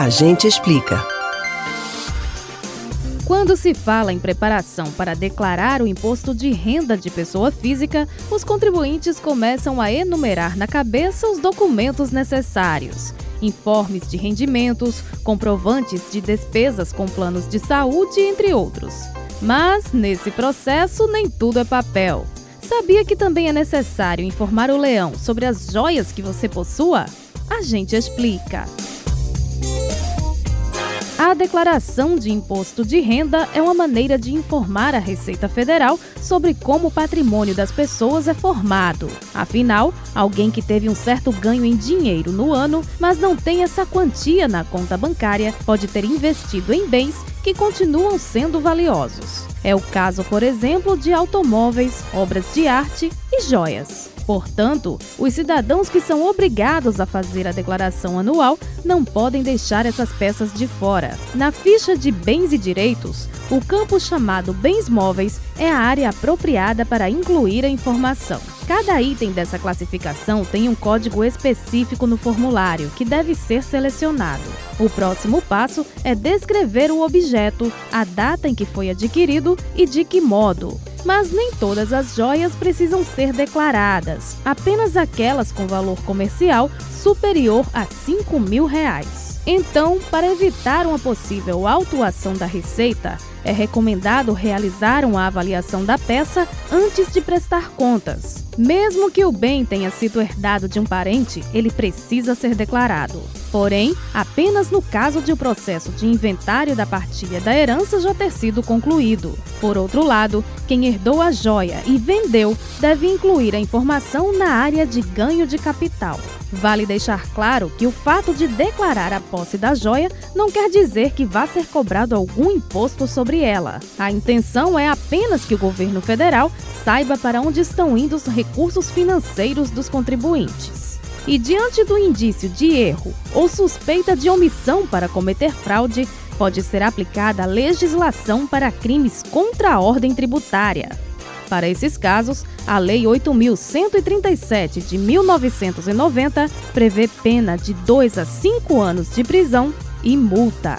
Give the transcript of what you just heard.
A gente explica. Quando se fala em preparação para declarar o imposto de renda de pessoa física, os contribuintes começam a enumerar na cabeça os documentos necessários. Informes de rendimentos, comprovantes de despesas com planos de saúde, entre outros. Mas, nesse processo, nem tudo é papel. Sabia que também é necessário informar o leão sobre as joias que você possua? A gente explica. A declaração de imposto de renda é uma maneira de informar a Receita Federal sobre como o patrimônio das pessoas é formado. Afinal, alguém que teve um certo ganho em dinheiro no ano, mas não tem essa quantia na conta bancária, pode ter investido em bens que continuam sendo valiosos. É o caso, por exemplo, de automóveis, obras de arte e joias. Portanto, os cidadãos que são obrigados a fazer a declaração anual não podem deixar essas peças de fora. Na ficha de bens e direitos, o campo chamado bens móveis é a área apropriada para incluir a informação. Cada item dessa classificação tem um código específico no formulário que deve ser selecionado. O próximo passo é descrever o objeto, a data em que foi adquirido e de que modo. Mas nem todas as joias precisam ser declaradas, apenas aquelas com valor comercial superior a 5 mil reais. Então, para evitar uma possível autuação da receita, é recomendado realizar uma avaliação da peça antes de prestar contas. Mesmo que o bem tenha sido herdado de um parente, ele precisa ser declarado. Porém, apenas no caso de o processo de inventário da partilha da herança já ter sido concluído. Por outro lado, quem herdou a joia e vendeu deve incluir a informação na área de ganho de capital. Vale deixar claro que o fato de declarar a posse da joia não quer dizer que vá ser cobrado algum imposto sobre ela. A intenção é apenas que o governo federal saiba para onde estão indo os recursos financeiros dos contribuintes. E diante do indício de erro ou suspeita de omissão para cometer fraude, pode ser aplicada a legislação para crimes contra a ordem tributária. Para esses casos, a Lei 8.137 de 1990 prevê pena de 2 a 5 anos de prisão e multa.